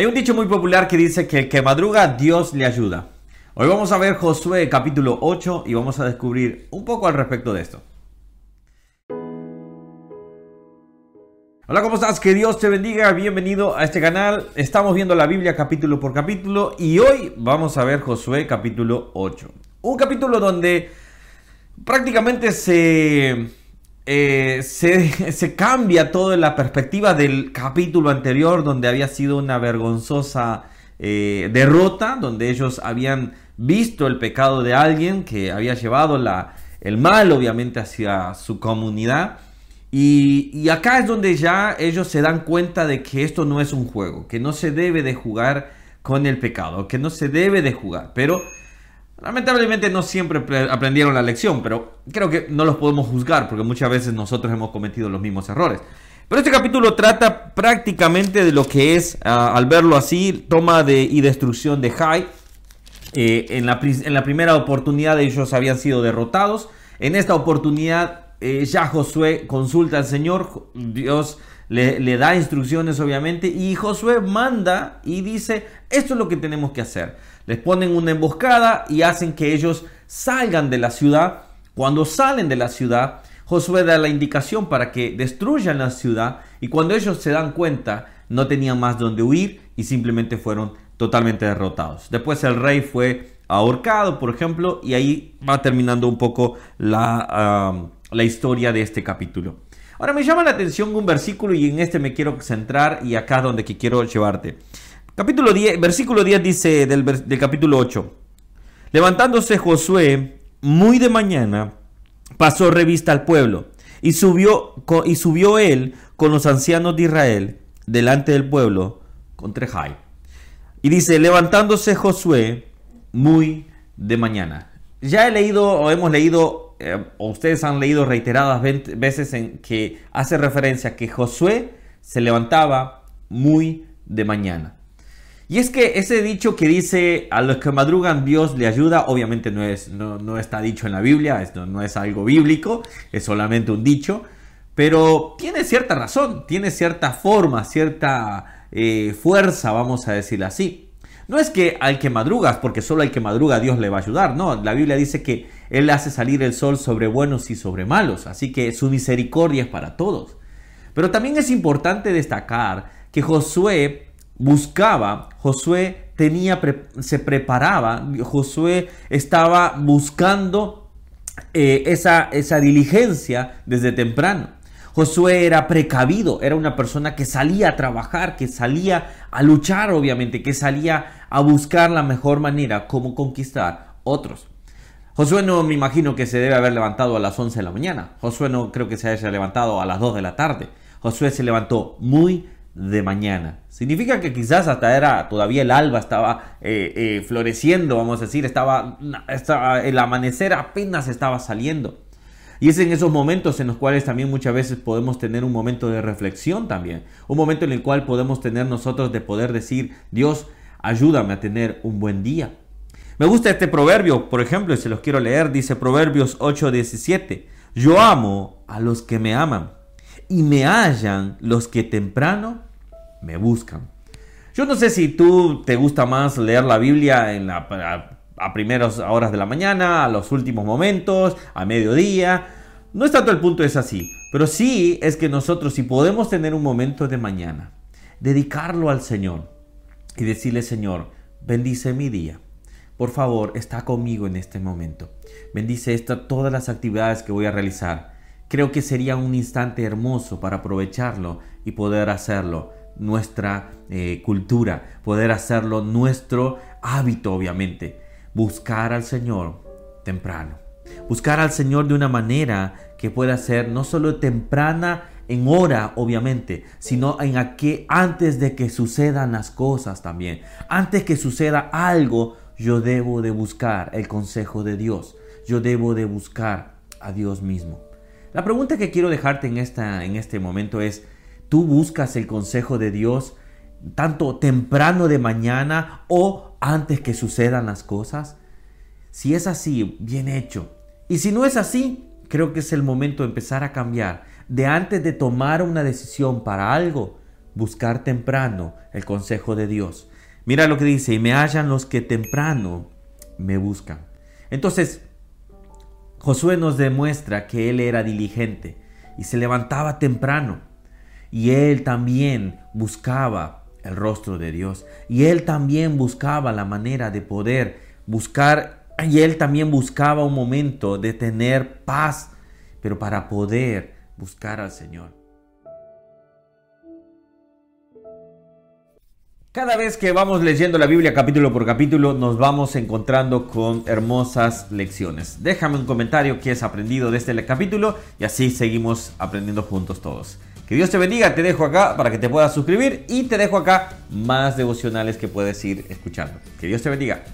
Hay un dicho muy popular que dice que el que madruga, Dios le ayuda. Hoy vamos a ver Josué capítulo 8 y vamos a descubrir un poco al respecto de esto. Hola, ¿cómo estás? Que Dios te bendiga. Bienvenido a este canal. Estamos viendo la Biblia capítulo por capítulo y hoy vamos a ver Josué capítulo 8. Un capítulo donde prácticamente se eh, se, cambia toda la perspectiva del capítulo anterior donde había sido una vergonzosa eh, derrota, donde ellos habían visto el pecado de alguien que había llevado la, el mal obviamente hacia su comunidad. Y, y, acá es donde ya ellos se dan cuenta de que esto no es un juego, que no se debe de jugar con el pecado, que no se debe de jugar. Pero Lamentablemente no siempre aprendieron la lección, pero creo que no los podemos juzgar porque muchas veces nosotros hemos cometido los mismos errores. Pero este capítulo trata prácticamente de lo que es, ah, al verlo así, toma de, y destrucción de Jai. Eh, en, la, primera oportunidad ellos habían sido derrotados. En esta oportunidad eh, ya Josué consulta al Señor. Dios le da instrucciones obviamente. Y Josué manda y dice, esto es lo que tenemos que hacer les ponen una emboscada y hacen que ellos salgan de la ciudad. Cuando salen de la ciudad, Josué da la indicación para que destruyan la ciudad y cuando ellos se dan cuenta no tenían más donde huir y simplemente fueron totalmente derrotados. Después el rey fue ahorcado, por ejemplo, y ahí va terminando un poco la, historia de este capítulo. Ahora me llama la atención un versículo y en este me quiero centrar y acá es donde quiero llevarte. Capítulo 10, versículo 10 dice del, del capítulo 8. Levantándose Josué muy de mañana, pasó revista al pueblo y subió, y subió él con los ancianos de Israel delante del pueblo contra Jai. Y dice, levantándose Josué muy de mañana. Ya he leído o hemos leído, eh, o ustedes han leído reiteradas veces en que hace referencia a que Josué se levantaba muy de mañana. Y es que ese dicho que dice a los que madrugan Dios le ayuda, obviamente no, es, no, está dicho en la Biblia, esto no es algo bíblico, es solamente un dicho, pero tiene cierta razón, tiene cierta forma, cierta eh, fuerza, vamos a decirlo así. No es que al que madrugas, porque solo al que madruga Dios le va a ayudar, no, la Biblia dice que Él hace salir el sol sobre buenos y sobre malos, así que su misericordia es para todos. Pero también es importante destacar que Josué buscaba, Josué tenía, se preparaba, Josué estaba buscando eh, esa, esa diligencia desde temprano. Josué era precavido, era una persona que salía a trabajar, que salía a luchar, obviamente, que salía a buscar la mejor manera como conquistar otros. Josué no me imagino que se debe haber levantado a las 11 de la mañana. Josué no creo que se haya levantado a las 2 de la tarde. Josué se levantó muy de mañana. Significa que quizás hasta era todavía el alba estaba eh, eh, floreciendo, vamos a decir, estaba, estaba, el amanecer apenas estaba saliendo. Y es en esos momentos en los cuales también muchas veces podemos tener un momento de reflexión también, un momento en el cual podemos tener nosotros de poder decir, Dios, ayúdame a tener un buen día. Me gusta este proverbio, por ejemplo, y se los quiero leer, dice Proverbios 8:17, yo amo a los que me aman y me hallan los que temprano me buscan. Yo no sé si tú te gusta más leer la Biblia en la, a, primeras horas de la mañana, a los últimos momentos, a mediodía. No es tanto el punto, es así. Pero sí es que nosotros, si podemos tener un momento de mañana, dedicarlo al Señor y decirle, Señor, bendice mi día. Por favor, está conmigo en este momento. Bendice esta, todas las actividades que voy a realizar. Creo que sería un instante hermoso para aprovecharlo y poder hacerlo nuestra eh, cultura, poder hacerlo nuestro hábito, obviamente. Buscar al Señor temprano. Buscar al Señor de una manera que pueda ser no solo temprana en hora, obviamente, sino en que antes de que sucedan las cosas también. Antes que suceda algo, yo debo de buscar el consejo de Dios. Yo debo de buscar a Dios mismo. La pregunta que quiero dejarte en, esta, en este momento es, ¿tú buscas el consejo de Dios tanto temprano de mañana o antes que sucedan las cosas? Si es así, bien hecho. Y si no es así, creo que es el momento de empezar a cambiar. De antes de tomar una decisión para algo, buscar temprano el consejo de Dios. Mira lo que dice, y me hallan los que temprano me buscan. Entonces, Josué nos demuestra que él era diligente y se levantaba temprano. Y él también buscaba el rostro de Dios. Y él también buscaba la manera de poder buscar. Y él también buscaba un momento de tener paz, pero para poder buscar al Señor. Cada vez que vamos leyendo la Biblia capítulo por capítulo nos vamos encontrando con hermosas lecciones. Déjame un comentario que has aprendido de este capítulo y así seguimos aprendiendo juntos todos. Que Dios te bendiga, te dejo acá para que te puedas suscribir y te dejo acá más devocionales que puedes ir escuchando. Que Dios te bendiga.